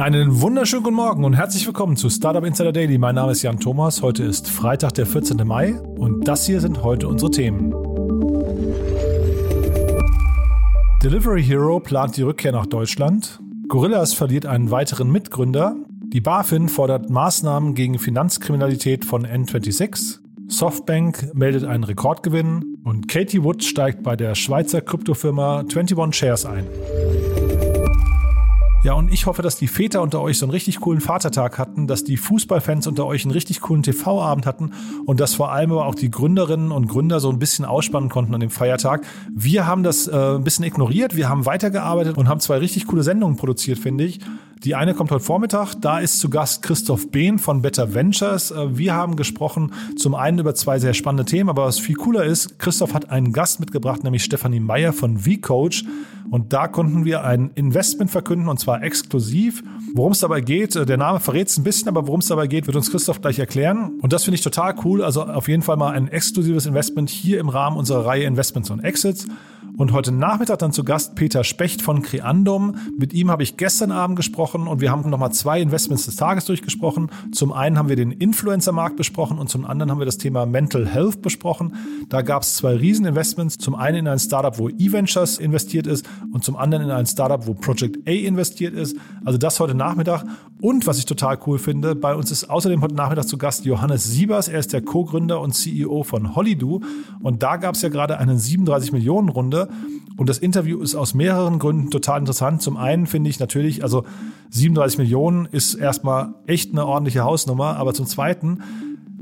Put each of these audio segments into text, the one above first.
Einen wunderschönen guten Morgen und herzlich willkommen zu Startup Insider Daily. Mein Name ist Jan Thomas. Heute ist Freitag, der 14. Mai und das hier sind heute unsere Themen. Delivery Hero plant die Rückkehr nach Deutschland. Gorillas verliert einen weiteren Mitgründer. Die BaFin fordert Maßnahmen gegen Finanzkriminalität von N26. Softbank meldet einen Rekordgewinn und Katie Wood steigt bei der Schweizer Kryptofirma 21 Shares ein. Ja, und ich hoffe, dass die Väter unter euch so einen richtig coolen Vatertag hatten, dass die Fußballfans unter euch einen richtig coolen TV-Abend hatten und dass vor allem aber auch die Gründerinnen und Gründer so ein bisschen ausspannen konnten an dem Feiertag. Wir haben das äh, ein bisschen ignoriert, wir haben weitergearbeitet und haben zwei richtig coole Sendungen produziert, finde ich. Die eine kommt heute Vormittag. Da ist zu Gast Christoph Behn von Better Ventures. Äh, wir haben gesprochen zum einen über zwei sehr spannende Themen, aber was viel cooler ist, Christoph hat einen Gast mitgebracht, nämlich Stefanie Meyer von V-Coach. Und da konnten wir ein Investment verkünden und zwar exklusiv. Worum es dabei geht, äh, der Name verrät es ein bisschen, aber worum es dabei geht, wird uns Christoph gleich erklären. Und das finde ich total cool. Also auf jeden Fall mal ein exklusives Investment hier im Rahmen unserer Reihe Investments und Exits. Und heute Nachmittag dann zu Gast Peter Specht von Creandum. Mit ihm habe ich gestern Abend gesprochen und wir haben nochmal zwei Investments des Tages durchgesprochen. Zum einen haben wir den Influencer-Markt besprochen und zum anderen haben wir das Thema Mental Health besprochen. Da gab es zwei Rieseninvestments. Zum einen in ein Startup, wo E-Ventures investiert ist und zum anderen in ein Startup, wo Project A investiert ist. Also das heute Nachmittag. Und was ich total cool finde, bei uns ist außerdem heute Nachmittag zu Gast Johannes Siebers. Er ist der Co-Gründer und CEO von Hollydo. Und da gab es ja gerade eine 37 Millionen Runde. Und das Interview ist aus mehreren Gründen total interessant. Zum einen finde ich natürlich, also 37 Millionen ist erstmal echt eine ordentliche Hausnummer. Aber zum zweiten,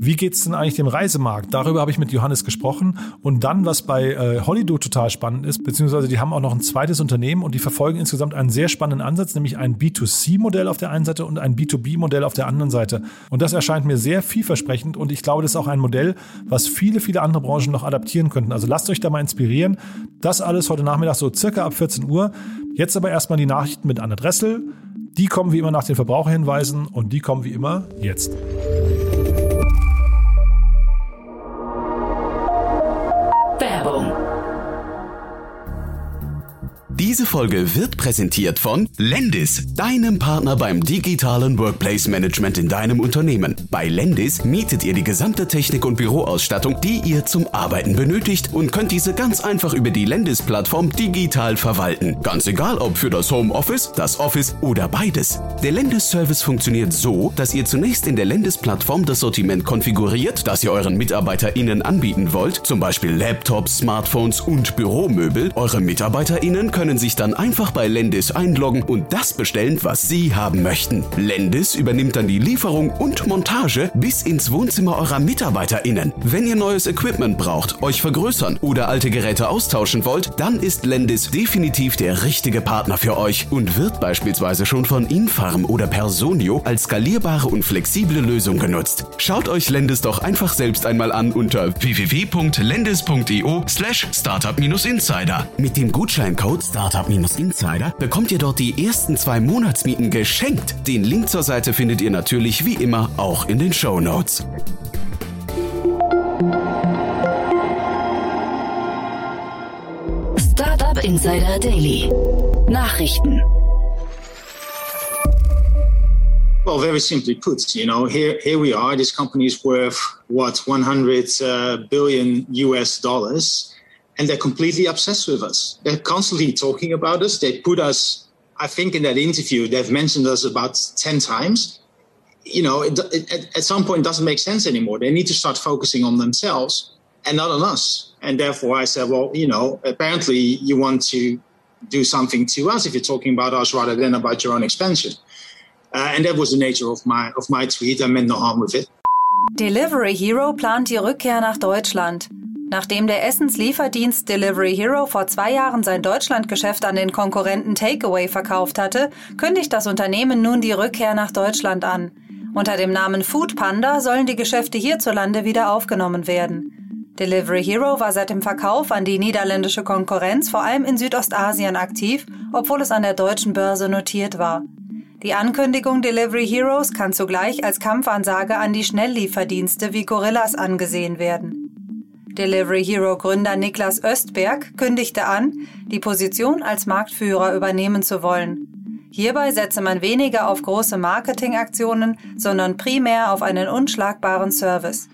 wie geht's denn eigentlich dem Reisemarkt? Darüber habe ich mit Johannes gesprochen. Und dann, was bei äh, Holido total spannend ist, beziehungsweise die haben auch noch ein zweites Unternehmen und die verfolgen insgesamt einen sehr spannenden Ansatz, nämlich ein B2C-Modell auf der einen Seite und ein B2B-Modell auf der anderen Seite. Und das erscheint mir sehr vielversprechend und ich glaube, das ist auch ein Modell, was viele, viele andere Branchen noch adaptieren könnten. Also lasst euch da mal inspirieren. Das alles heute Nachmittag so circa ab 14 Uhr. Jetzt aber erstmal die Nachrichten mit Anne Dressel. Die kommen wie immer nach den Verbraucherhinweisen und die kommen wie immer jetzt. Diese Folge wird präsentiert von Lendis, deinem Partner beim digitalen Workplace Management in deinem Unternehmen. Bei Lendis mietet ihr die gesamte Technik und Büroausstattung, die ihr zum Arbeiten benötigt und könnt diese ganz einfach über die Lendis-Plattform digital verwalten. Ganz egal, ob für das Homeoffice, das Office oder beides. Der Lendis-Service funktioniert so, dass ihr zunächst in der Lendis-Plattform das Sortiment konfiguriert, das ihr euren MitarbeiterInnen anbieten wollt, zum Beispiel Laptops, Smartphones und Büromöbel. Eure MitarbeiterInnen können können sich dann einfach bei Lendis einloggen und das bestellen, was sie haben möchten. Lendis übernimmt dann die Lieferung und Montage bis ins Wohnzimmer eurer MitarbeiterInnen. Wenn ihr neues Equipment braucht, euch vergrößern oder alte Geräte austauschen wollt, dann ist Lendis definitiv der richtige Partner für euch und wird beispielsweise schon von Infarm oder Personio als skalierbare und flexible Lösung genutzt. Schaut euch Lendis doch einfach selbst einmal an unter www.lendis.io slash startup-insider. Mit dem Gutscheincode Startup-Insider bekommt ihr dort die ersten zwei Monatsmieten geschenkt. Den Link zur Seite findet ihr natürlich wie immer auch in den Show Notes. Startup Insider Daily. Nachrichten. Well, very simply put, you know, here here we are. This company is worth what 100 uh, billion US dollars. And they're completely obsessed with us. They're constantly talking about us. They put us, I think, in that interview, they've mentioned us about 10 times. You know, it, it, at some point, doesn't make sense anymore. They need to start focusing on themselves and not on us. And therefore, I said, well, you know, apparently you want to do something to us if you're talking about us rather than about your own expansion. Uh, and that was the nature of my of my tweet. I meant no harm with it. Delivery Hero plant die Rückkehr nach Deutschland. Nachdem der Essenslieferdienst Delivery Hero vor zwei Jahren sein Deutschlandgeschäft an den Konkurrenten Takeaway verkauft hatte, kündigt das Unternehmen nun die Rückkehr nach Deutschland an. Unter dem Namen Food Panda sollen die Geschäfte hierzulande wieder aufgenommen werden. Delivery Hero war seit dem Verkauf an die niederländische Konkurrenz vor allem in Südostasien aktiv, obwohl es an der deutschen Börse notiert war. Die Ankündigung Delivery Heroes kann zugleich als Kampfansage an die Schnelllieferdienste wie Gorillas angesehen werden. Delivery Hero Gründer Niklas Östberg kündigte an, die Position als Marktführer übernehmen zu wollen. Hierbei setze man weniger auf große Marketingaktionen, sondern primär auf einen unschlagbaren Service.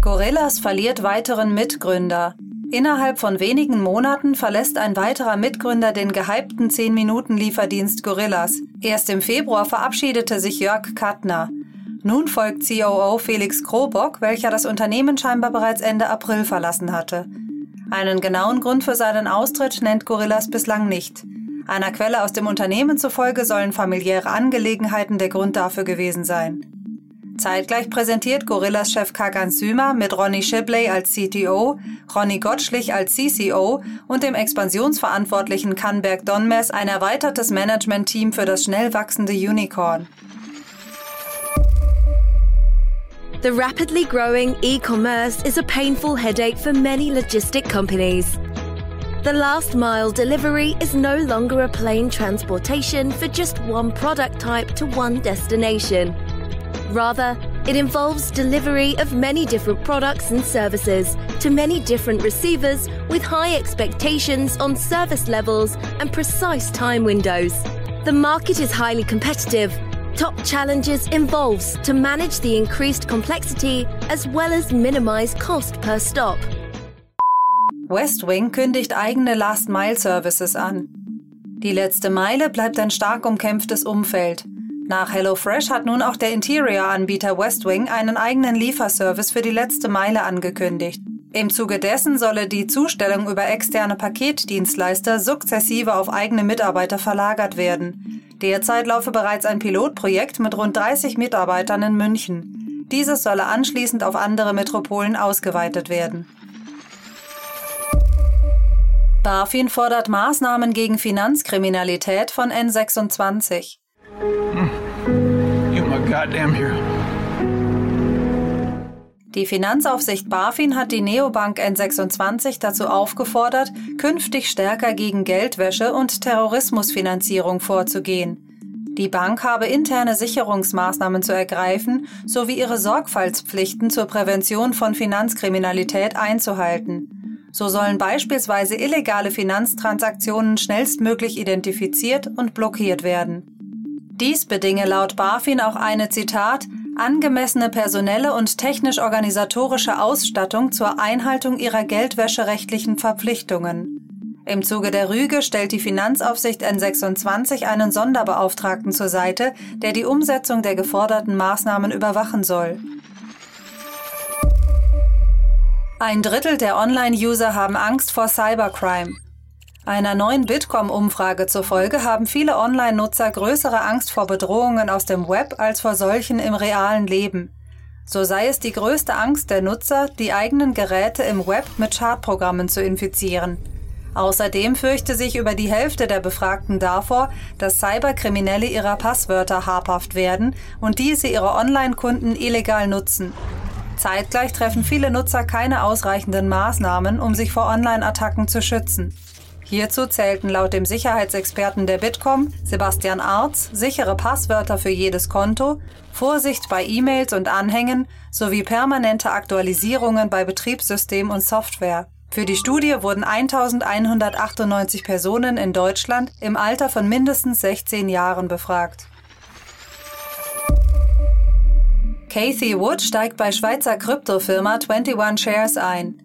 Gorillas verliert weiteren Mitgründer. Innerhalb von wenigen Monaten verlässt ein weiterer Mitgründer den gehypten 10-Minuten-Lieferdienst Gorillas. Erst im Februar verabschiedete sich Jörg Kattner. Nun folgt COO Felix Krobock, welcher das Unternehmen scheinbar bereits Ende April verlassen hatte. Einen genauen Grund für seinen Austritt nennt Gorillas bislang nicht. Einer Quelle aus dem Unternehmen zufolge sollen familiäre Angelegenheiten der Grund dafür gewesen sein. Zeitgleich präsentiert Gorillas Chef Kagan Sümer mit Ronny Shibley als CTO, Ronny Gottschlich als CCO und dem Expansionsverantwortlichen Kanberg Donmers ein erweitertes Management-Team für das schnell wachsende Unicorn. The rapidly growing e commerce is a painful headache for many logistic companies. The last mile delivery is no longer a plain transportation for just one product type to one destination. Rather, it involves delivery of many different products and services to many different receivers with high expectations on service levels and precise time windows. The market is highly competitive top challenges involves to manage the increased complexity as well as minimize cost per stop. Westwing kündigt eigene Last-Mile-Services an. Die letzte Meile bleibt ein stark umkämpftes Umfeld. Nach HelloFresh hat nun auch der Interior-Anbieter Westwing einen eigenen Lieferservice für die letzte Meile angekündigt. Im Zuge dessen solle die Zustellung über externe Paketdienstleister sukzessive auf eigene Mitarbeiter verlagert werden. Derzeit laufe bereits ein Pilotprojekt mit rund 30 Mitarbeitern in München. Dieses solle anschließend auf andere Metropolen ausgeweitet werden. BaFin fordert Maßnahmen gegen Finanzkriminalität von N26. You my goddamn hero. Die Finanzaufsicht BaFin hat die Neobank N26 dazu aufgefordert, künftig stärker gegen Geldwäsche und Terrorismusfinanzierung vorzugehen. Die Bank habe interne Sicherungsmaßnahmen zu ergreifen sowie ihre Sorgfaltspflichten zur Prävention von Finanzkriminalität einzuhalten. So sollen beispielsweise illegale Finanztransaktionen schnellstmöglich identifiziert und blockiert werden. Dies bedinge laut BaFin auch eine Zitat angemessene personelle und technisch-organisatorische Ausstattung zur Einhaltung ihrer geldwäscherechtlichen Verpflichtungen. Im Zuge der Rüge stellt die Finanzaufsicht N26 einen Sonderbeauftragten zur Seite, der die Umsetzung der geforderten Maßnahmen überwachen soll. Ein Drittel der Online-User haben Angst vor Cybercrime. Einer neuen Bitkom-Umfrage zufolge haben viele Online-Nutzer größere Angst vor Bedrohungen aus dem Web als vor solchen im realen Leben. So sei es die größte Angst der Nutzer, die eigenen Geräte im Web mit Schadprogrammen zu infizieren. Außerdem fürchte sich über die Hälfte der Befragten davor, dass Cyberkriminelle ihrer Passwörter habhaft werden und diese ihre Online-Kunden illegal nutzen. Zeitgleich treffen viele Nutzer keine ausreichenden Maßnahmen, um sich vor Online-Attacken zu schützen. Hierzu zählten laut dem Sicherheitsexperten der Bitkom, Sebastian Arz, sichere Passwörter für jedes Konto, Vorsicht bei E-Mails und Anhängen sowie permanente Aktualisierungen bei Betriebssystem und Software. Für die Studie wurden 1198 Personen in Deutschland im Alter von mindestens 16 Jahren befragt. Kathy Wood steigt bei Schweizer Kryptofirma 21 Shares ein.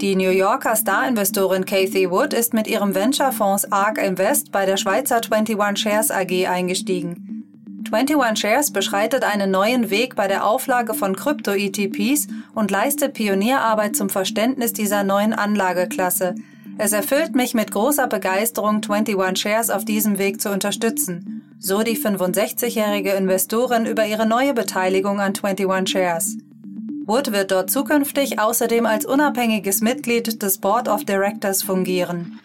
Die New Yorker Star-Investorin Kathy Wood ist mit ihrem Venture-Fonds ARK Invest bei der Schweizer 21 Shares AG eingestiegen. 21 Shares beschreitet einen neuen Weg bei der Auflage von Krypto-ETPs und leistet Pionierarbeit zum Verständnis dieser neuen Anlageklasse. Es erfüllt mich mit großer Begeisterung, 21 Shares auf diesem Weg zu unterstützen. So die 65-jährige Investorin über ihre neue Beteiligung an 21 Shares. Wood wird dort zukünftig außerdem als unabhängiges Mitglied des Board of Directors fungieren.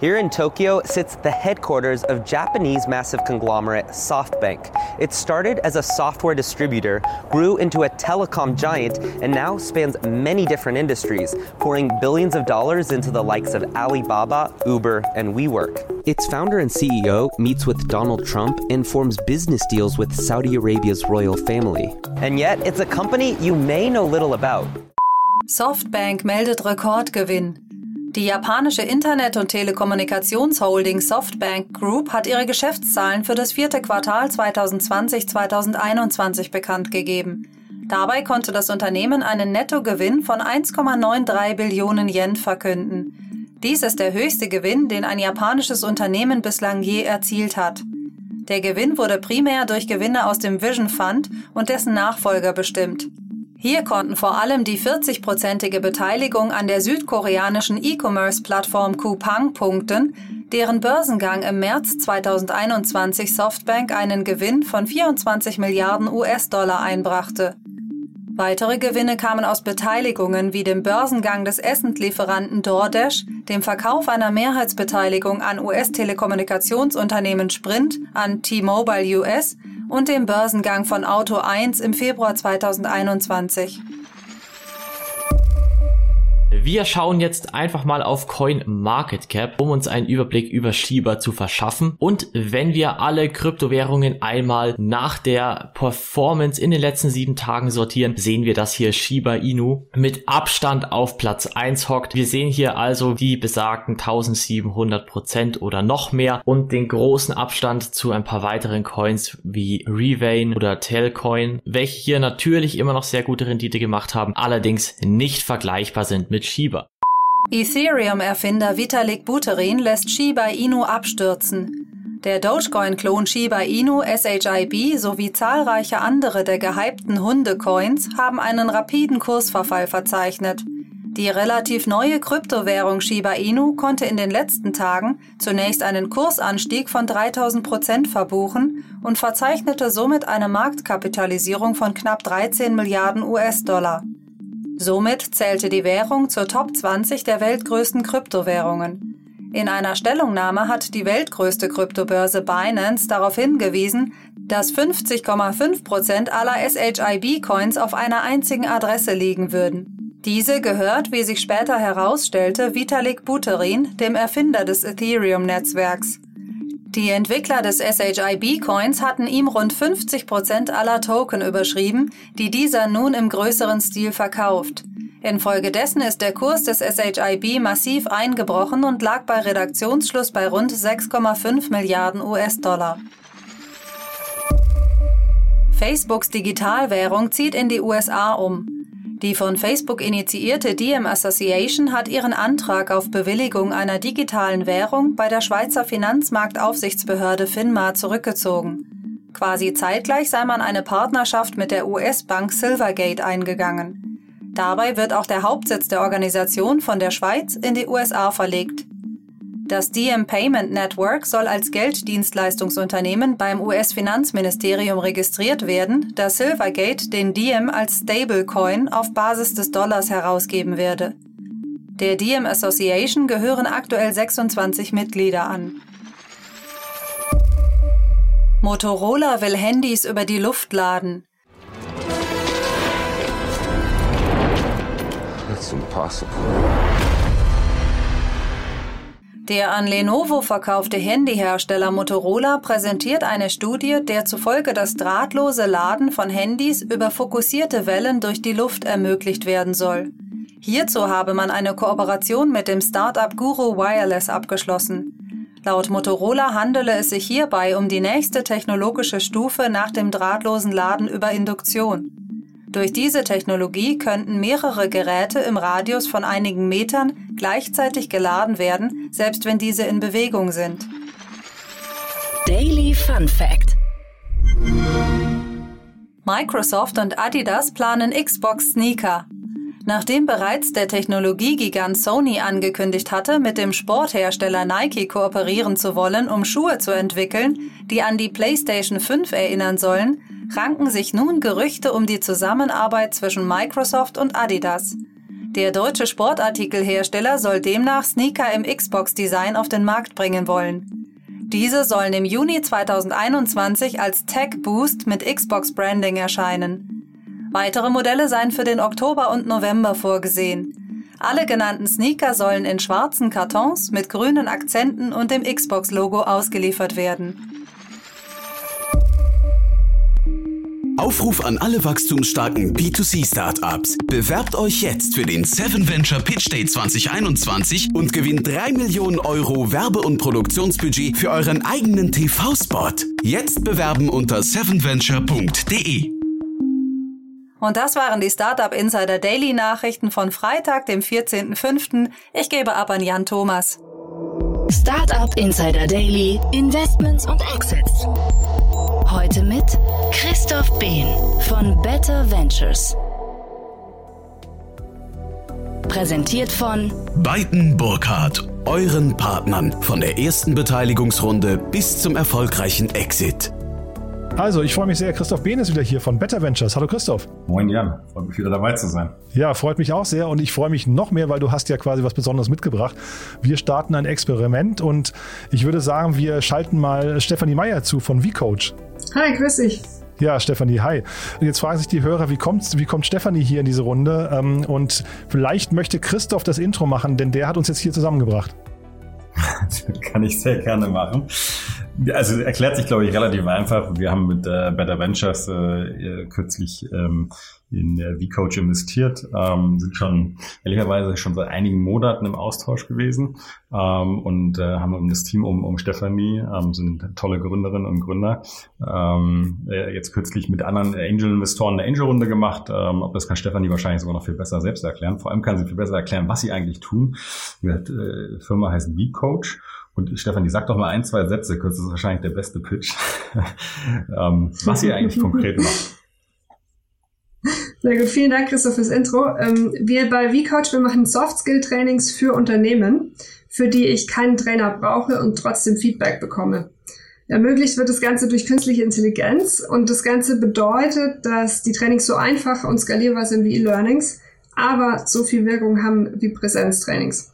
Here in Tokyo sits the headquarters of Japanese massive conglomerate SoftBank. It started as a software distributor, grew into a telecom giant, and now spans many different industries, pouring billions of dollars into the likes of Alibaba, Uber, and WeWork. Its founder and CEO meets with Donald Trump and forms business deals with Saudi Arabia's royal family. And yet, it's a company you may know little about. SoftBank meldet Rekordgewinn. Die japanische Internet- und Telekommunikationsholding Softbank Group hat ihre Geschäftszahlen für das vierte Quartal 2020-2021 bekannt gegeben. Dabei konnte das Unternehmen einen Nettogewinn von 1,93 Billionen Yen verkünden. Dies ist der höchste Gewinn, den ein japanisches Unternehmen bislang je erzielt hat. Der Gewinn wurde primär durch Gewinne aus dem Vision Fund und dessen Nachfolger bestimmt. Hier konnten vor allem die 40-prozentige Beteiligung an der südkoreanischen E-Commerce-Plattform Coupang punkten, deren Börsengang im März 2021 Softbank einen Gewinn von 24 Milliarden US-Dollar einbrachte. Weitere Gewinne kamen aus Beteiligungen wie dem Börsengang des Essenslieferanten DoorDash, dem Verkauf einer Mehrheitsbeteiligung an US-Telekommunikationsunternehmen Sprint an T-Mobile US und dem Börsengang von Auto 1 im Februar 2021. Wir schauen jetzt einfach mal auf CoinMarketCap, um uns einen Überblick über Shiba zu verschaffen. Und wenn wir alle Kryptowährungen einmal nach der Performance in den letzten sieben Tagen sortieren, sehen wir, dass hier Shiba Inu mit Abstand auf Platz 1 hockt. Wir sehen hier also die besagten 1700 Prozent oder noch mehr und den großen Abstand zu ein paar weiteren Coins wie Revain oder Telcoin, welche hier natürlich immer noch sehr gute Rendite gemacht haben, allerdings nicht vergleichbar sind mit Shiba. Ethereum-Erfinder Vitalik Buterin lässt Shiba Inu abstürzen. Der Dogecoin-Klon Shiba Inu SHIB sowie zahlreiche andere der gehypten Hunde-Coins haben einen rapiden Kursverfall verzeichnet. Die relativ neue Kryptowährung Shiba Inu konnte in den letzten Tagen zunächst einen Kursanstieg von 3000 Prozent verbuchen und verzeichnete somit eine Marktkapitalisierung von knapp 13 Milliarden US-Dollar. Somit zählte die Währung zur Top 20 der weltgrößten Kryptowährungen. In einer Stellungnahme hat die weltgrößte Kryptobörse Binance darauf hingewiesen, dass 50,5 Prozent aller SHIB-Coins auf einer einzigen Adresse liegen würden. Diese gehört, wie sich später herausstellte, Vitalik Buterin, dem Erfinder des Ethereum-Netzwerks. Die Entwickler des SHIB-Coins hatten ihm rund 50 Prozent aller Token überschrieben, die dieser nun im größeren Stil verkauft. Infolgedessen ist der Kurs des SHIB massiv eingebrochen und lag bei Redaktionsschluss bei rund 6,5 Milliarden US-Dollar. Facebooks Digitalwährung zieht in die USA um. Die von Facebook initiierte Diem Association hat ihren Antrag auf Bewilligung einer digitalen Währung bei der Schweizer Finanzmarktaufsichtsbehörde FINMA zurückgezogen. Quasi zeitgleich sei man eine Partnerschaft mit der US-Bank Silvergate eingegangen. Dabei wird auch der Hauptsitz der Organisation von der Schweiz in die USA verlegt. Das DM Payment Network soll als Gelddienstleistungsunternehmen beim US-Finanzministerium registriert werden, da Silvergate den Diem als Stablecoin auf Basis des Dollars herausgeben werde. Der Diem Association gehören aktuell 26 Mitglieder an. Motorola will Handys über die Luft laden. It's impossible. Der an Lenovo verkaufte Handyhersteller Motorola präsentiert eine Studie, der zufolge das drahtlose Laden von Handys über fokussierte Wellen durch die Luft ermöglicht werden soll. Hierzu habe man eine Kooperation mit dem Startup Guru Wireless abgeschlossen. Laut Motorola handele es sich hierbei um die nächste technologische Stufe nach dem drahtlosen Laden über Induktion. Durch diese Technologie könnten mehrere Geräte im Radius von einigen Metern gleichzeitig geladen werden, selbst wenn diese in Bewegung sind. Daily Fun Fact. Microsoft und Adidas planen Xbox Sneaker. Nachdem bereits der Technologiegigant Sony angekündigt hatte, mit dem Sporthersteller Nike kooperieren zu wollen, um Schuhe zu entwickeln, die an die PlayStation 5 erinnern sollen, ranken sich nun Gerüchte um die Zusammenarbeit zwischen Microsoft und Adidas. Der deutsche Sportartikelhersteller soll demnach Sneaker im Xbox-Design auf den Markt bringen wollen. Diese sollen im Juni 2021 als Tech Boost mit Xbox Branding erscheinen. Weitere Modelle seien für den Oktober und November vorgesehen. Alle genannten Sneaker sollen in schwarzen Kartons mit grünen Akzenten und dem Xbox-Logo ausgeliefert werden. Aufruf an alle wachstumsstarken B2C-Startups. Bewerbt euch jetzt für den 7 Venture Pitch Day 2021 und gewinnt 3 Millionen Euro Werbe- und Produktionsbudget für euren eigenen TV-Spot. Jetzt bewerben unter 7venture.de. Und das waren die Startup Insider Daily Nachrichten von Freitag, dem 14.05. Ich gebe ab an Jan Thomas. Startup Insider Daily, Investments und Exits. Heute mit Christoph Behn von Better Ventures. Präsentiert von Beiten Burkhardt, euren Partnern von der ersten Beteiligungsrunde bis zum erfolgreichen Exit. Also, ich freue mich sehr. Christoph Behn ist wieder hier von Better Ventures. Hallo Christoph. Moin Jan, freut mich wieder dabei zu sein. Ja, freut mich auch sehr und ich freue mich noch mehr, weil du hast ja quasi was Besonderes mitgebracht. Wir starten ein Experiment und ich würde sagen, wir schalten mal Stefanie Meyer zu von VCoach. Hi, grüß dich. Ja, Stefanie, hi. Jetzt fragen sich die Hörer, wie kommt, wie kommt Stefanie hier in diese Runde? Ähm, und vielleicht möchte Christoph das Intro machen, denn der hat uns jetzt hier zusammengebracht. Kann ich sehr gerne machen. Also erklärt sich, glaube ich, relativ einfach. Wir haben mit äh, Better Ventures äh, kürzlich ähm, in äh, V-Coach investiert, ähm, sind schon ehrlicherweise schon seit einigen Monaten im Austausch gewesen ähm, und äh, haben das Team um, um Stefanie, ähm, sind tolle Gründerinnen und Gründer, ähm, äh, jetzt kürzlich mit anderen Angel-Investoren eine Angel-Runde gemacht. Ähm, das kann Stefanie wahrscheinlich sogar noch viel besser selbst erklären. Vor allem kann sie viel besser erklären, was sie eigentlich tun. Die äh, Firma heißt V-Coach. Und Stefan, sag doch mal ein, zwei Sätze kurz, ist wahrscheinlich der beste Pitch, ähm, was ihr eigentlich konkret macht. Sehr gut, vielen Dank, Christoph, fürs Intro. Ähm, wir bei VCoach, wir machen Soft-Skill-Trainings für Unternehmen, für die ich keinen Trainer brauche und trotzdem Feedback bekomme. Ermöglicht wird das Ganze durch künstliche Intelligenz und das Ganze bedeutet, dass die Trainings so einfach und skalierbar sind wie E-Learnings, aber so viel Wirkung haben wie Präsenztrainings.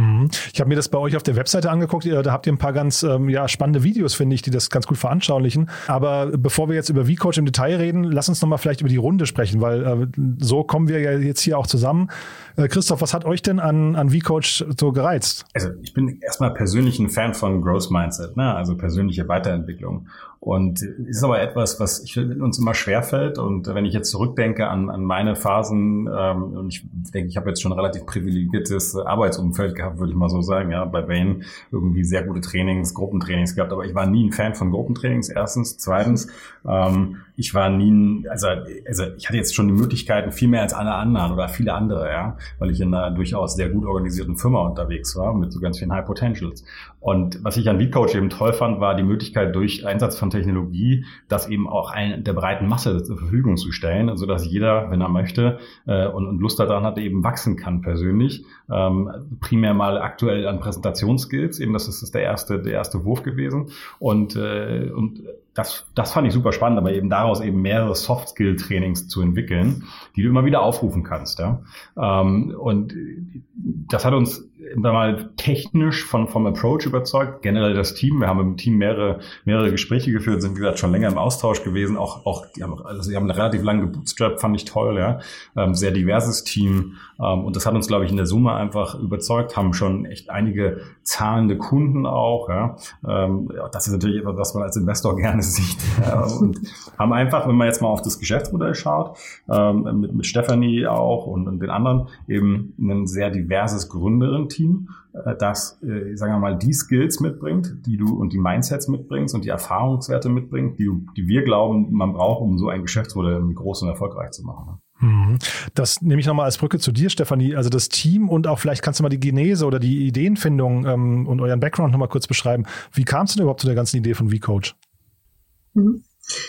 Mhm. Ich habe mir das bei euch auf der Webseite angeguckt. Da habt ihr ein paar ganz ähm, ja, spannende Videos, finde ich, die das ganz gut veranschaulichen. Aber bevor wir jetzt über VCoach im Detail reden, lass uns nochmal vielleicht über die Runde sprechen, weil äh, so kommen wir ja jetzt hier auch zusammen. Äh, Christoph, was hat euch denn an, an VCoach so gereizt? Also ich bin erstmal persönlich ein Fan von Growth Mindset, ne? also persönliche Weiterentwicklung. Und ist aber etwas, was ich, uns immer schwerfällt. Und wenn ich jetzt zurückdenke an, an meine Phasen, ähm, und ich denke, ich habe jetzt schon ein relativ privilegiertes Arbeitsumfeld gehabt, würde ich mal so sagen. Ja, bei Bain irgendwie sehr gute Trainings, Gruppentrainings gehabt, aber ich war nie ein Fan von Gruppentrainings, erstens. Zweitens, ähm, ich war nie, ein, also, also ich hatte jetzt schon die Möglichkeiten, viel mehr als alle anderen oder viele andere, ja, weil ich in einer durchaus sehr gut organisierten Firma unterwegs war, mit so ganz vielen High Potentials. Und was ich an VCoach eben toll fand, war die Möglichkeit, durch Einsatz von Technologie, das eben auch ein, der breiten Masse zur Verfügung zu stellen, so dass jeder, wenn er möchte äh, und, und Lust daran hat, eben wachsen kann persönlich. Ähm, primär mal aktuell an Präsentationsskills, eben das ist, das ist der erste, der erste Wurf gewesen. Und, äh, und das, das fand ich super spannend, aber eben daraus eben mehrere Soft-Skill-Trainings zu entwickeln, die du immer wieder aufrufen kannst. Ja? Ähm, und das hat uns mal technisch von, vom Approach überzeugt, generell das Team. Wir haben im Team mehrere, mehrere Gespräche geführt, sind wie gesagt schon länger im Austausch gewesen. Auch, auch die haben, also sie haben relativ lange gebootstrapped, fand ich toll, ja. Ähm, sehr diverses Team. Ähm, und das hat uns, glaube ich, in der Summe einfach überzeugt, haben schon echt einige zahlende Kunden auch, ja das ist natürlich etwas, was man als Investor gerne sieht. Ja. Und haben einfach, wenn man jetzt mal auf das Geschäftsmodell schaut, ähm, mit, mit Stephanie auch und, und den anderen, eben ein sehr diverses Gründerin-Team, äh, das, äh, sagen wir mal, die Skills mitbringt, die du und die Mindsets mitbringst und die Erfahrungswerte mitbringt, die, die wir glauben, man braucht, um so ein Geschäftsmodell groß und erfolgreich zu machen. Mhm. Das nehme ich nochmal als Brücke zu dir, Stefanie. Also das Team und auch vielleicht kannst du mal die Genese oder die Ideenfindung ähm, und euren Background nochmal kurz beschreiben. Wie kamst du denn überhaupt zu der ganzen Idee von V-Coach? Mhm.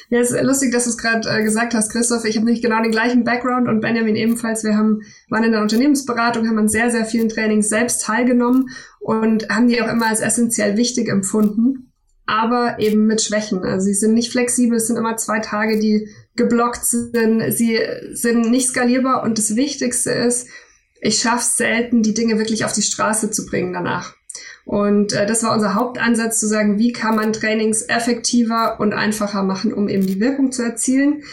Ja, es ist lustig, dass du es gerade äh, gesagt hast, Christoph. Ich habe nicht genau den gleichen Background und Benjamin ebenfalls. Wir haben, waren in der Unternehmensberatung, haben an sehr, sehr vielen Trainings selbst teilgenommen und haben die auch immer als essentiell wichtig empfunden, aber eben mit Schwächen. Also sie sind nicht flexibel, es sind immer zwei Tage, die geblockt sind, sie sind nicht skalierbar und das Wichtigste ist, ich schaffe selten, die Dinge wirklich auf die Straße zu bringen danach. Und äh, das war unser Hauptansatz zu sagen, wie kann man Trainings effektiver und einfacher machen, um eben die Wirkung zu erzielen.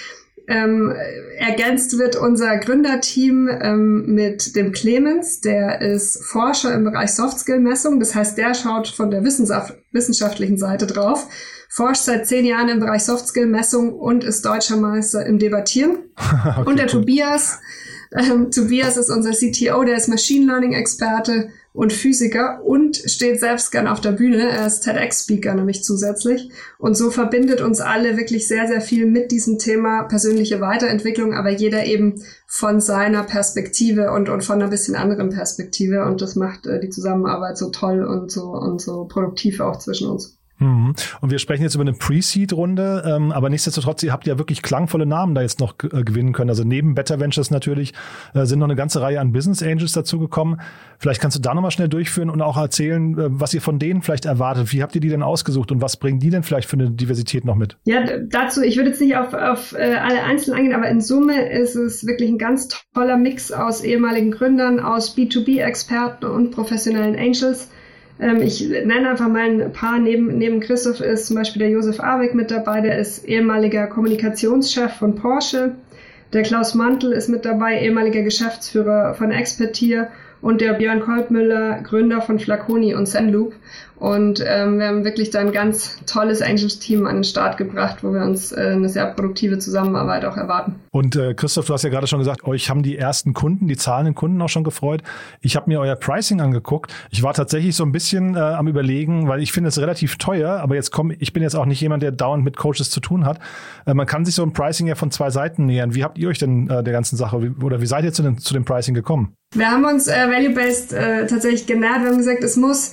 Ähm, ergänzt wird unser Gründerteam ähm, mit dem Clemens, der ist Forscher im Bereich Softskill-Messung. Das heißt, der schaut von der Wissenschaft wissenschaftlichen Seite drauf. forscht seit zehn Jahren im Bereich Softskill-Messung und ist deutscher Meister im Debattieren. okay, und der cool. Tobias, ähm, Tobias ist unser CTO, der ist Machine Learning-Experte und Physiker und steht selbst gern auf der Bühne. Er ist TEDx-Speaker nämlich zusätzlich. Und so verbindet uns alle wirklich sehr, sehr viel mit diesem Thema persönliche Weiterentwicklung, aber jeder eben von seiner Perspektive und, und von einer bisschen anderen Perspektive. Und das macht äh, die Zusammenarbeit so toll und so, und so produktiv auch zwischen uns. Mhm. Und wir sprechen jetzt über eine Pre-Seed-Runde, ähm, aber nichtsdestotrotz, ihr habt ja wirklich klangvolle Namen da jetzt noch äh, gewinnen können. Also neben Better Ventures natürlich äh, sind noch eine ganze Reihe an Business Angels dazugekommen. Vielleicht kannst du da nochmal schnell durchführen und auch erzählen, äh, was ihr von denen vielleicht erwartet. Wie habt ihr die denn ausgesucht und was bringen die denn vielleicht für eine Diversität noch mit? Ja, dazu, ich würde jetzt nicht auf, auf alle einzeln eingehen, aber in Summe ist es wirklich ein ganz toller Mix aus ehemaligen Gründern, aus B2B-Experten und professionellen Angels ähm, ich nenne einfach mal ein paar. Neben, neben Christoph ist zum Beispiel der Josef Abeck mit dabei, der ist ehemaliger Kommunikationschef von Porsche. Der Klaus Mantel ist mit dabei, ehemaliger Geschäftsführer von Expertier und der Björn Kolbmüller, Gründer von Flaconi und Zenloop. Und ähm, wir haben wirklich da ein ganz tolles Angels-Team an den Start gebracht, wo wir uns äh, eine sehr produktive Zusammenarbeit auch erwarten. Und äh, Christoph, du hast ja gerade schon gesagt, euch haben die ersten Kunden, die zahlenden Kunden auch schon gefreut. Ich habe mir euer Pricing angeguckt. Ich war tatsächlich so ein bisschen äh, am überlegen, weil ich finde es relativ teuer, aber jetzt komm, ich bin jetzt auch nicht jemand, der dauernd mit Coaches zu tun hat. Äh, man kann sich so ein Pricing ja von zwei Seiten nähern. Wie habt ihr euch denn äh, der ganzen Sache wie, oder wie seid ihr zu, den, zu dem Pricing gekommen? Wir haben uns äh, Value-Based äh, tatsächlich genährt. Wir haben gesagt, es muss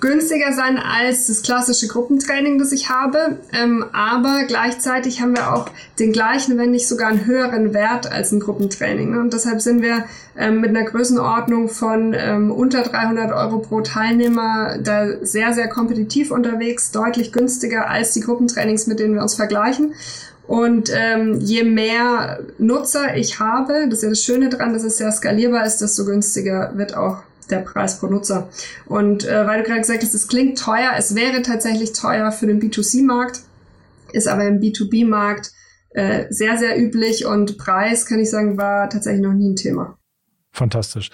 günstiger sein als das klassische Gruppentraining, das ich habe. Ähm, aber gleichzeitig haben wir auch den gleichen, wenn nicht sogar einen höheren Wert als ein Gruppentraining. Und deshalb sind wir ähm, mit einer Größenordnung von ähm, unter 300 Euro pro Teilnehmer da sehr, sehr kompetitiv unterwegs, deutlich günstiger als die Gruppentrainings, mit denen wir uns vergleichen. Und ähm, je mehr Nutzer ich habe, das ist ja das Schöne dran, dass es sehr skalierbar ist, desto günstiger wird auch der Preis pro Nutzer. Und äh, weil du gerade gesagt hast, es klingt teuer, es wäre tatsächlich teuer für den B2C-Markt, ist aber im B2B-Markt äh, sehr, sehr üblich und Preis, kann ich sagen, war tatsächlich noch nie ein Thema. Fantastisch.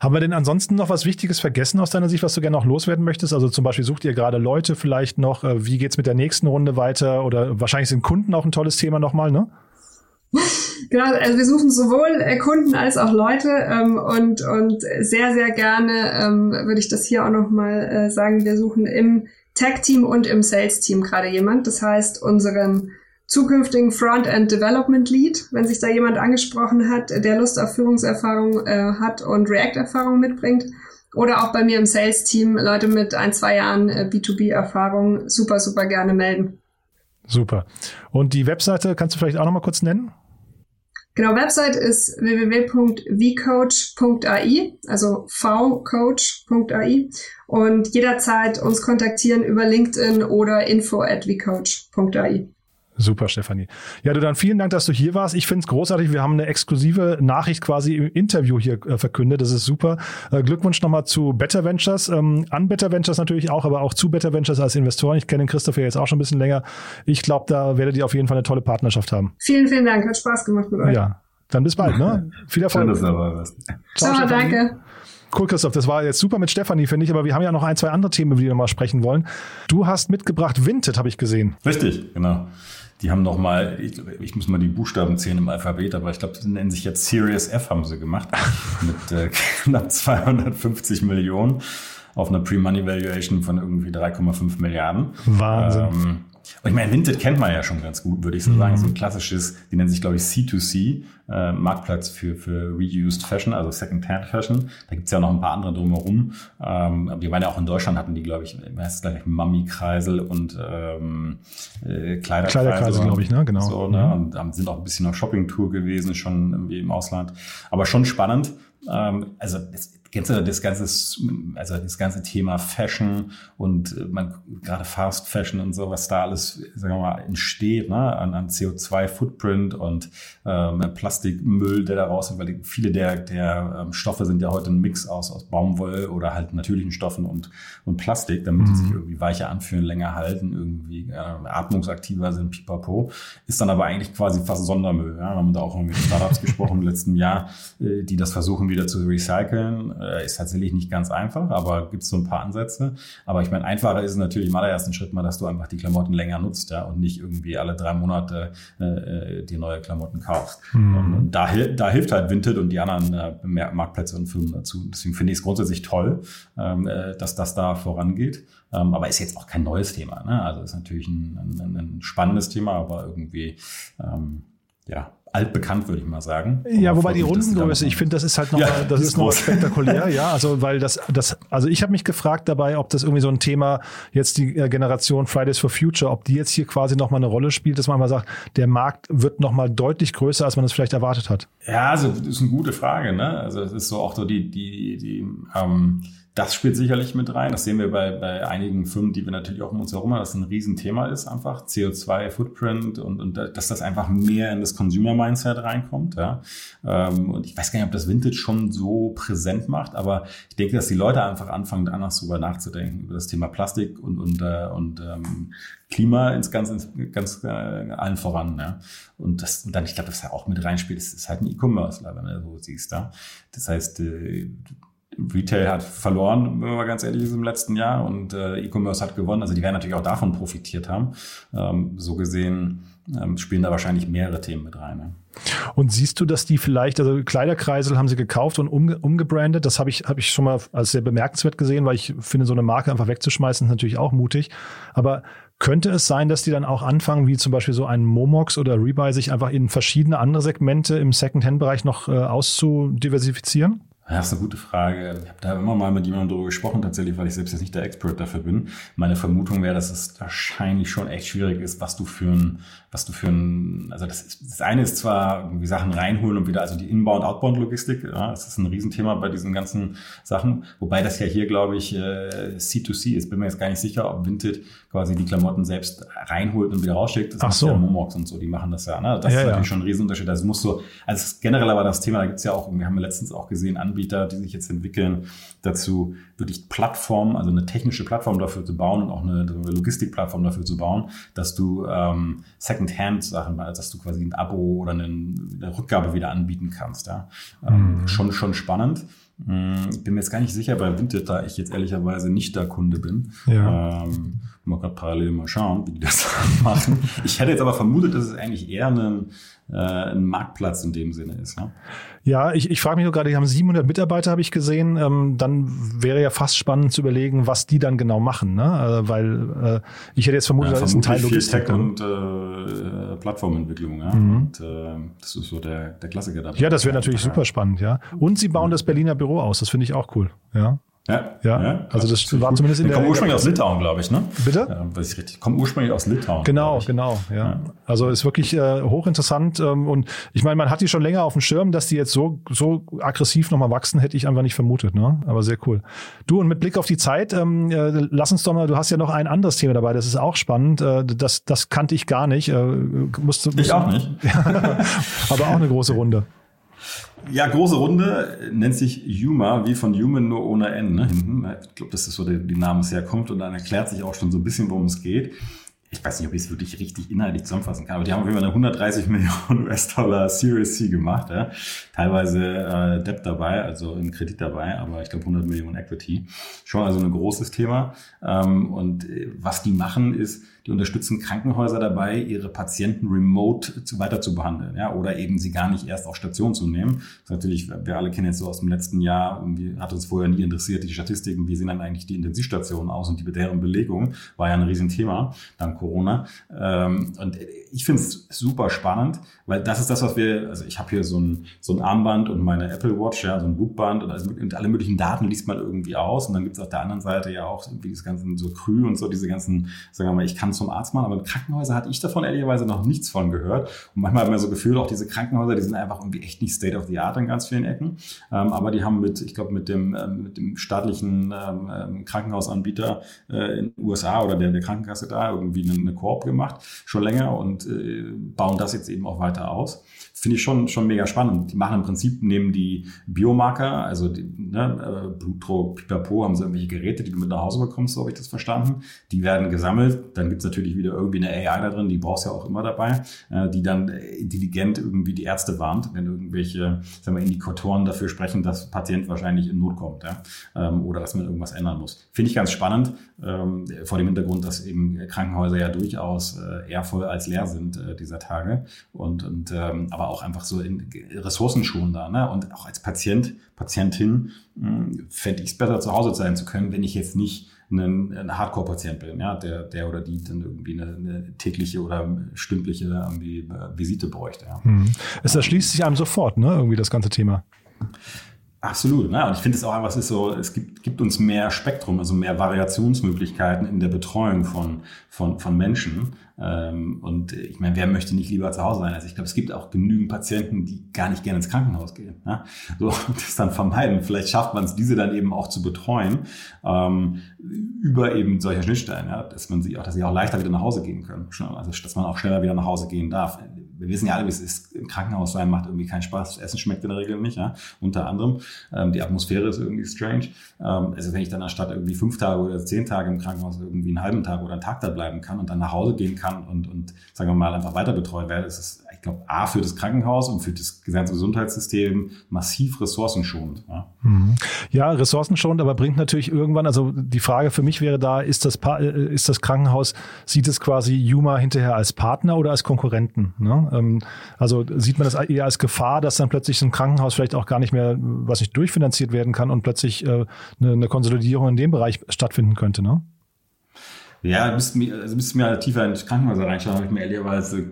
Haben wir denn ansonsten noch was Wichtiges vergessen aus deiner Sicht, was du gerne noch loswerden möchtest? Also zum Beispiel sucht ihr gerade Leute vielleicht noch, äh, wie geht's mit der nächsten Runde weiter? Oder wahrscheinlich sind Kunden auch ein tolles Thema nochmal, ne? Genau, also wir suchen sowohl äh, Kunden als auch Leute ähm, und, und sehr, sehr gerne ähm, würde ich das hier auch nochmal äh, sagen, wir suchen im Tech-Team und im Sales-Team gerade jemand. Das heißt, unseren zukünftigen Frontend Development Lead, wenn sich da jemand angesprochen hat, der Lust auf Führungserfahrung äh, hat und React-Erfahrung mitbringt. Oder auch bei mir im Sales-Team Leute mit ein, zwei Jahren äh, B2B-Erfahrung super, super gerne melden. Super. Und die Webseite kannst du vielleicht auch noch mal kurz nennen? Genau, Website ist www.vcoach.ai, also vcoach.ai und jederzeit uns kontaktieren über LinkedIn oder info at vcoach.ai. Super, Stefanie. Ja, du dann vielen Dank, dass du hier warst. Ich finde es großartig. Wir haben eine exklusive Nachricht quasi im Interview hier äh, verkündet. Das ist super. Äh, Glückwunsch nochmal zu Better Ventures, ähm, an Better Ventures natürlich auch, aber auch zu Better Ventures als Investoren. Ich kenne den Christoph ja jetzt auch schon ein bisschen länger. Ich glaube, da werdet ihr auf jeden Fall eine tolle Partnerschaft haben. Vielen, vielen Dank. Hat Spaß gemacht mit euch. Ja, dann bis bald. Ne? Viel Erfolg. Schön, dass du dabei warst. Ciao, Ciao danke. Cool, Christoph, das war jetzt super mit Stefanie, finde ich, aber wir haben ja noch ein, zwei andere Themen, über die wir mal sprechen wollen. Du hast mitgebracht Vinted, habe ich gesehen. Richtig, genau. Die haben noch mal, ich, ich, muss mal die Buchstaben zählen im Alphabet, aber ich glaube, sie nennen sich jetzt Series F, haben sie gemacht, mit äh, knapp 250 Millionen auf einer Pre-Money Valuation von irgendwie 3,5 Milliarden. Wahnsinn. Ähm, und ich meine, Vinted kennt man ja schon ganz gut, würde ich so mhm. sagen. So ein klassisches, die nennen sich, glaube ich, C2C, äh, Marktplatz für, für Reused Fashion, also Second-Hand Fashion. Da gibt's ja noch ein paar andere drumherum. Ähm, aber die waren ja auch in Deutschland, hatten die, glaube ich, heißt es gleich Mummy-Kreisel und ähm, äh, Kleiderkreisel. Kleiderkreisel, glaube ich, ne? Genau. So, ne? Mhm. Und sind auch ein bisschen auf Shopping-Tour gewesen, schon im Ausland. Aber schon spannend. Ähm, also das, du das ganze, also das ganze Thema Fashion und äh, man gerade Fast Fashion und so, was da alles, sagen wir mal, entsteht, ne, an, an CO2-Footprint und ähm, Plastikmüll, der da rauskommt, weil viele der, der ähm, Stoffe sind ja heute ein Mix aus, aus Baumwolle oder halt natürlichen Stoffen und, und Plastik, damit mhm. sie sich irgendwie weicher anfühlen, länger halten, irgendwie äh, atmungsaktiver sind, pipapo. Ist dann aber eigentlich quasi fast Sondermüll. Ja? Wir haben da auch irgendwie Startups gesprochen im letzten Jahr, äh, die das versuchen wieder zu recyceln ist tatsächlich nicht ganz einfach, aber gibt es so ein paar Ansätze. Aber ich meine, einfacher ist natürlich im allerersten Schritt mal, dass du einfach die Klamotten länger nutzt ja, und nicht irgendwie alle drei Monate äh, äh die neue Klamotten kaufst. Mhm. Und, und da, da hilft halt Vinted und die anderen äh, Marktplätze und Firmen dazu. Deswegen finde ich es grundsätzlich toll, ähm, äh, dass das da vorangeht. Ähm, aber ist jetzt auch kein neues Thema. Ne? Also ist natürlich ein, ein, ein spannendes Thema, aber irgendwie ähm, ja, altbekannt, würde ich mal sagen. Ja, wobei die Rundengröße, ich finde, das ist halt nochmal, ja, das ist, nochmal spektakulär, ja. Also, weil das, das, also ich habe mich gefragt dabei, ob das irgendwie so ein Thema jetzt die äh, Generation Fridays for Future, ob die jetzt hier quasi nochmal eine Rolle spielt, dass man mal sagt, der Markt wird nochmal deutlich größer, als man es vielleicht erwartet hat. Ja, also das ist eine gute Frage, ne? Also es ist so auch so die, die, die, ähm, das spielt sicherlich mit rein. Das sehen wir bei, bei einigen Firmen, die wir natürlich auch um uns herum haben, dass ein Riesenthema ist einfach. CO2-Footprint und, und dass das einfach mehr in das Consumer-Mindset reinkommt. Ja. Ähm, und ich weiß gar nicht, ob das Vintage schon so präsent macht, aber ich denke, dass die Leute einfach anfangen, anders darüber nachzudenken, über das Thema Plastik und, und, äh, und ähm, Klima ins ganz, ganz äh, allen voran. Ja. Und das, und dann, ich glaube, das ja auch mit reinspielt, das ist halt ein E-Commerce, wenn du so siehst. Ja. Das heißt, äh, Retail hat verloren, wenn man ganz ehrlich ist, im letzten Jahr und äh, E-Commerce hat gewonnen. Also die werden natürlich auch davon profitiert haben. Ähm, so gesehen ähm, spielen da wahrscheinlich mehrere Themen mit rein. Ne? Und siehst du, dass die vielleicht, also Kleiderkreisel haben sie gekauft und umge umgebrandet. Das habe ich, hab ich schon mal als sehr bemerkenswert gesehen, weil ich finde, so eine Marke einfach wegzuschmeißen ist natürlich auch mutig. Aber könnte es sein, dass die dann auch anfangen, wie zum Beispiel so ein Momox oder Rebuy, sich einfach in verschiedene andere Segmente im Second-Hand-Bereich noch äh, auszudiversifizieren? Ja, das ist eine gute Frage. Ich habe da immer mal mit jemandem darüber gesprochen, tatsächlich, weil ich selbst jetzt nicht der Expert dafür bin. Meine Vermutung wäre, dass es wahrscheinlich schon echt schwierig ist, was du für ein, was du für ein, also das, ist, das eine ist zwar irgendwie Sachen reinholen und wieder, also die Inbound-Outbound-Logistik, ja, das ist ein Riesenthema bei diesen ganzen Sachen, wobei das ja hier, glaube ich, äh, C2C ist. Bin mir jetzt gar nicht sicher, ob Vinted quasi die Klamotten selbst reinholt und wieder rausschickt. Das Ach so. ja Momox und so, die machen das ja. Ne? Das ja, ist natürlich ja. schon ein Riesenunterschied. Also musst du, also generell aber das Thema, da gibt's ja auch, wir haben ja letztens auch gesehen, Anbieter, die sich jetzt entwickeln, dazu wirklich Plattformen, also eine technische Plattform dafür zu bauen und auch eine, eine Logistikplattform dafür zu bauen, dass du ähm, Second-Hand-Sachen, also dass du quasi ein Abo oder eine, eine Rückgabe wieder anbieten kannst. Ja? Ähm, mhm. schon, schon spannend. Mm, ich bin mir jetzt gar nicht sicher bei Vinted, da ich jetzt ehrlicherweise nicht der Kunde bin. Ja. Ähm, mal gerade parallel mal schauen, wie die das machen. Ich hätte jetzt aber vermutet, dass es eigentlich eher ein, äh, ein Marktplatz in dem Sinne ist. Ja, ja ich, ich frage mich nur gerade, die haben 700 Mitarbeiter, habe ich gesehen. Ähm, dann wäre ja fast spannend zu überlegen, was die dann genau machen. Ne? Äh, weil äh, ich hätte jetzt vermutet, ja, das ist ein Teil Logistik. Ne? und äh, Plattformentwicklung. Ja? Mhm. Und äh, das ist so der, der Klassiker dabei. Ja, das wäre natürlich ja. super spannend. ja. Und sie bauen das Berliner Büro aus. Das finde ich auch cool. Ja. Ja, ja, ja also das, das war zumindest in der. Kommt ursprünglich aus Litauen, glaube ich, ne? Bitte? Ja, weiß ich richtig. Kommt ursprünglich aus Litauen. Genau, genau, ja. ja. Also ist wirklich äh, hochinteressant ähm, und ich meine, man hat die schon länger auf dem Schirm, dass die jetzt so so aggressiv nochmal wachsen, hätte ich einfach nicht vermutet, ne? Aber sehr cool. Du und mit Blick auf die Zeit, ähm, äh, lass uns doch mal. Du hast ja noch ein anderes Thema dabei, das ist auch spannend. Äh, das das kannte ich gar nicht. Äh, musst, musst, ich auch nicht. aber auch eine große Runde. Ja, große Runde nennt sich Huma, wie von Human nur ohne N. Ne? Ich glaube, das ist so, der, die Namens herkommt und dann erklärt sich auch schon so ein bisschen, worum es geht. Ich weiß nicht, ob ich es wirklich richtig inhaltlich zusammenfassen kann, aber die haben auf jeden Fall eine 130 Millionen US-Dollar Series C gemacht. Ja? Teilweise äh, Debt dabei, also im Kredit dabei, aber ich glaube 100 Millionen Equity. Schon also ein großes Thema. Ähm, und äh, was die machen ist, die unterstützen Krankenhäuser dabei, ihre Patienten remote zu, weiter zu behandeln, ja, oder eben sie gar nicht erst auf Station zu nehmen. Das ist natürlich, wir alle kennen jetzt so aus dem letzten Jahr, irgendwie hat uns vorher nie interessiert, die Statistiken, wie sehen dann eigentlich die Intensivstationen aus und die deren Belegung, war ja ein Riesenthema, dank Corona. Ähm, und ich finde es super spannend, weil das ist das, was wir, also ich habe hier so ein, so ein Armband und meine Apple Watch, ja, so ein Bookband und, also, und alle möglichen Daten liest man irgendwie aus und dann gibt es auf der anderen Seite ja auch wie das ganze so Krü und so diese ganzen, sagen wir mal, ich kann zum Arzt machen, aber in Krankenhäusern hatte ich davon ehrlicherweise noch nichts von gehört. Und manchmal hat man so Gefühl, auch diese Krankenhäuser, die sind einfach irgendwie echt nicht State of the Art in ganz vielen Ecken. Ähm, aber die haben mit, ich glaube, mit dem, ähm, mit dem staatlichen ähm, ähm Krankenhausanbieter äh, in den USA oder der, der Krankenkasse da irgendwie eine, eine Koop gemacht, schon länger und äh, bauen das jetzt eben auch weiter aus finde ich schon, schon mega spannend. Die machen im Prinzip, nehmen die Biomarker, also die, ne, Blutdruck, Pipapo, haben sie irgendwelche Geräte, die du mit nach Hause bekommst, so habe ich das verstanden. Die werden gesammelt, dann gibt es natürlich wieder irgendwie eine AI da drin, die brauchst du ja auch immer dabei, äh, die dann intelligent irgendwie die Ärzte warnt, wenn irgendwelche sagen wir, Indikatoren dafür sprechen, dass Patient wahrscheinlich in Not kommt ja? ähm, oder dass man irgendwas ändern muss. Finde ich ganz spannend, ähm, vor dem Hintergrund, dass eben Krankenhäuser ja durchaus äh, eher voll als leer sind äh, dieser Tage und, und ähm, aber auch einfach so in ressourcenschonender ne? und auch als Patient, Patientin hm, fände ich es besser, zu Hause sein zu können, wenn ich jetzt nicht ein, Hardcore-Patient bin, ja, der, der oder die dann irgendwie eine, eine tägliche oder stündliche irgendwie äh, Visite bräuchte. Ja. Mhm. Es erschließt sich einem sofort, ne, irgendwie das ganze Thema. Absolut, ne? und ich finde es auch einfach, es ist so, es gibt, gibt uns mehr Spektrum, also mehr Variationsmöglichkeiten in der Betreuung von, von, von Menschen. Ähm, und ich meine, wer möchte nicht lieber zu Hause sein? Also ich glaube, es gibt auch genügend Patienten, die gar nicht gerne ins Krankenhaus gehen. Ne? So, das dann vermeiden. Vielleicht schafft man es, diese dann eben auch zu betreuen ähm, über eben solche Schnittstellen, ja? dass man sie auch, dass sie auch leichter wieder nach Hause gehen können. Also dass man auch schneller wieder nach Hause gehen darf. Wir wissen ja alle, wie es ist. Im Krankenhaus sein macht irgendwie keinen Spaß. Das Essen schmeckt in der Regel nicht, ja. Unter anderem. Ähm, die Atmosphäre ist irgendwie strange. Ähm, also wenn ich dann anstatt irgendwie fünf Tage oder zehn Tage im Krankenhaus irgendwie einen halben Tag oder einen Tag da bleiben kann und dann nach Hause gehen kann, und, und sagen wir mal, einfach weiter betreut werde, ist es, glaube, A, für das Krankenhaus und für das gesamte Gesundheitssystem massiv ressourcenschonend. Ja, mhm. ja ressourcenschonend, aber bringt natürlich irgendwann, also die Frage für mich wäre da, ist das, äh, ist das Krankenhaus, sieht es quasi Juma hinterher als Partner oder als Konkurrenten? Ne? Ähm, also sieht man das eher als Gefahr, dass dann plötzlich so ein Krankenhaus vielleicht auch gar nicht mehr, was nicht durchfinanziert werden kann und plötzlich äh, eine, eine Konsolidierung in dem Bereich stattfinden könnte, ne? Ja, wir, also müssten wir halt tiefer in die Krankenhäuser reinschauen, habe ich mir ehrlicherweise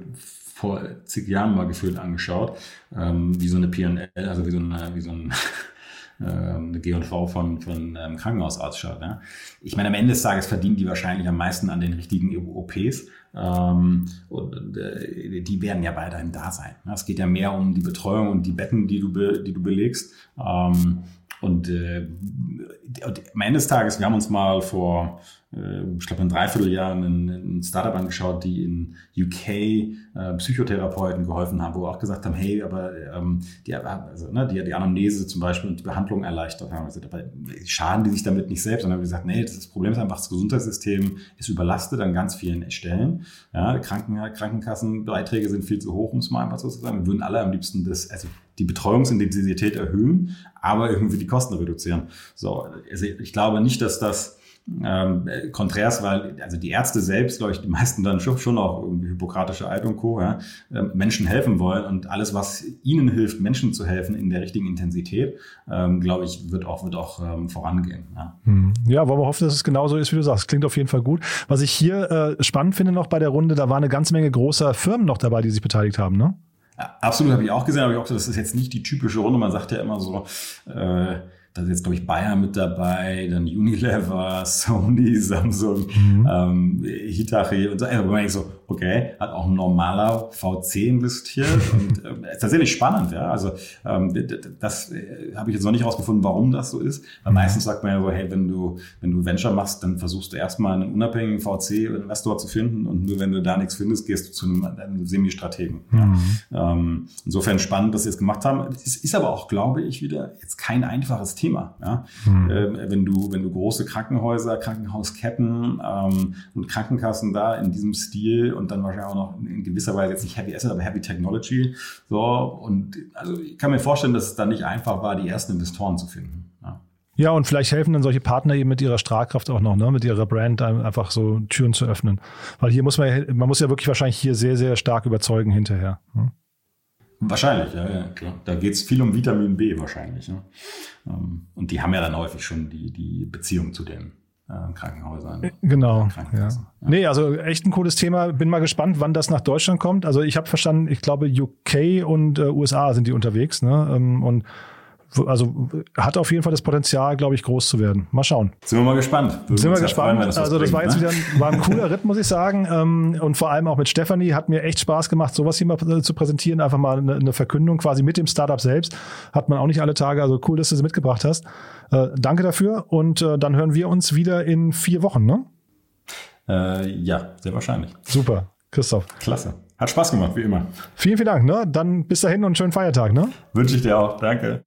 vor zig Jahren mal gefühlt angeschaut, ähm, wie so eine PNL, also wie so, eine, wie so ein, äh, eine G&V von, von ähm, Krankenhausarzt schaut. Ja. Ich meine, am Ende des Tages verdienen die wahrscheinlich am meisten an den richtigen OPs. Ähm, und äh, die werden ja weiterhin da sein. Es geht ja mehr um die Betreuung und die Betten, die du, be, die du belegst. Ähm, und äh, am Ende des Tages, wir haben uns mal vor äh, ich glaube, in Dreivierteljahr ein, ein Startup angeschaut, die in UK äh, Psychotherapeuten geholfen haben, wo wir auch gesagt haben, hey, aber ähm, die, also, ne, die, die Anamnese zum Beispiel und die Behandlung erleichtert haben. Also, dabei schaden die sich damit nicht selbst, sondern haben gesagt, nee, das Problem ist einfach, das Gesundheitssystem ist überlastet an ganz vielen Stellen. Ja, Kranken, Krankenkassenbeiträge sind viel zu hoch, um es mal einfach so zu sagen. Wir würden alle am liebsten das, also die Betreuungsintensität erhöhen, aber irgendwie die Kosten reduzieren. So, also ich glaube nicht, dass das ähm, konträrs, weil also die Ärzte selbst, glaube ich, die meisten dann schon, schon auch irgendwie Hippokratische Eid und Co. Ja, äh, Menschen helfen wollen und alles, was ihnen hilft, Menschen zu helfen in der richtigen Intensität, ähm, glaube ich, wird auch wird auch ähm, vorangehen. Ja. Hm. ja, wollen wir hoffen, dass es genauso ist, wie du sagst. Klingt auf jeden Fall gut. Was ich hier äh, spannend finde noch bei der Runde, da war eine ganze Menge großer Firmen noch dabei, die sich beteiligt haben, ne? Absolut, habe ich auch gesehen, aber ich auch gesagt, das ist jetzt nicht die typische Runde. Man sagt ja immer so, äh, da ist jetzt, glaube ich, Bayer mit dabei, dann Unilever, Sony, Samsung, mhm. ähm, Hitachi und so. Also, man denkt so, okay, hat auch ein normaler VC investiert und äh, ist tatsächlich spannend, ja. Also ähm, das äh, habe ich jetzt noch nicht rausgefunden, warum das so ist. Weil mhm. meistens sagt man ja so, hey, wenn du, wenn du Venture machst, dann versuchst du erstmal einen unabhängigen VC-Investor zu finden und nur wenn du da nichts findest, gehst du zu einem, einem Semi-Strategen. Mhm. Ja. Ähm, insofern spannend, dass sie es gemacht haben. Es ist aber auch, glaube ich, wieder jetzt kein einfaches Thema. Ja? Mhm. Ähm, wenn du, wenn du große Krankenhäuser, Krankenhausketten ähm, und Krankenkassen da in diesem Stil und dann wahrscheinlich auch noch in gewisser Weise jetzt nicht Heavy Asset, aber Heavy Technology. So, und also ich kann mir vorstellen, dass es dann nicht einfach war, die ersten Investoren zu finden. Ja. Ja, und vielleicht helfen dann solche Partner eben mit ihrer Strahlkraft auch noch, ne, mit ihrer Brand einfach so Türen zu öffnen. Weil hier muss man ja, man muss ja wirklich wahrscheinlich hier sehr, sehr stark überzeugen hinterher. Ne? Wahrscheinlich, ja, ja, klar. Da geht es viel um Vitamin B wahrscheinlich. Ne? Und die haben ja dann häufig schon die, die Beziehung zu den äh, Krankenhäusern. Äh, genau. Ja. ja. Nee, also echt ein cooles Thema. Bin mal gespannt, wann das nach Deutschland kommt. Also ich habe verstanden, ich glaube UK und äh, USA sind die unterwegs. Ne? Ähm, und also hat auf jeden Fall das Potenzial, glaube ich, groß zu werden. Mal schauen. Sind wir mal gespannt. Würden Sind wir gespannt. Freuen, das also das bringt, war jetzt ne? wieder ein, war ein cooler Ritt, muss ich sagen. Ähm, und vor allem auch mit Stefanie hat mir echt Spaß gemacht, sowas hier mal zu präsentieren. Einfach mal eine, eine Verkündung quasi mit dem Startup selbst. Hat man auch nicht alle Tage. Also cool, dass du es mitgebracht hast. Äh, danke dafür. Und äh, dann hören wir uns wieder in vier Wochen, ne? Äh, ja, sehr wahrscheinlich. Super. Christoph. Klasse. Hat Spaß gemacht, wie immer. Vielen, vielen Dank. Ne? Dann bis dahin und einen schönen Feiertag. Ne? Wünsche ich dir auch. Danke.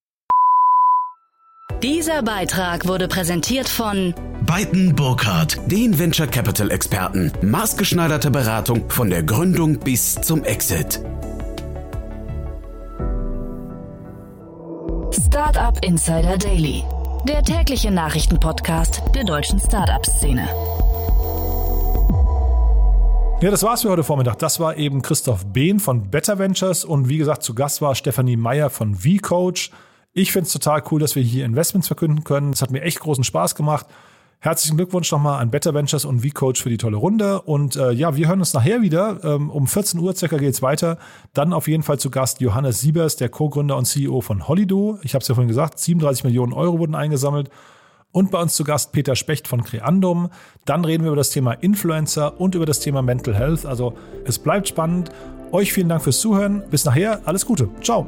Dieser Beitrag wurde präsentiert von Beiten Burkhardt, den Venture Capital Experten. Maßgeschneiderte Beratung von der Gründung bis zum Exit. Startup Insider Daily, der tägliche Nachrichtenpodcast der deutschen Startup-Szene. Ja, das war's für heute Vormittag. Das war eben Christoph Behn von Better Ventures und wie gesagt, zu Gast war Stefanie Meyer von V-Coach. Ich finde es total cool, dass wir hier Investments verkünden können. Es hat mir echt großen Spaß gemacht. Herzlichen Glückwunsch nochmal an Better Ventures und V-Coach für die tolle Runde. Und äh, ja, wir hören uns nachher wieder. Ähm, um 14 Uhr circa geht's weiter. Dann auf jeden Fall zu Gast Johannes Siebers, der Co-Gründer und CEO von Holido. Ich habe es ja vorhin gesagt, 37 Millionen Euro wurden eingesammelt. Und bei uns zu Gast Peter Specht von Creandum. Dann reden wir über das Thema Influencer und über das Thema Mental Health. Also es bleibt spannend. Euch vielen Dank fürs Zuhören. Bis nachher. Alles Gute. Ciao.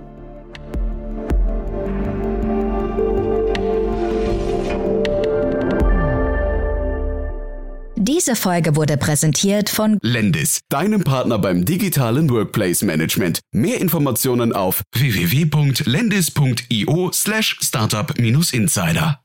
Diese Folge wurde präsentiert von Lendis, deinem Partner beim digitalen Workplace Management. Mehr Informationen auf www.lendis.io slash startup-insider.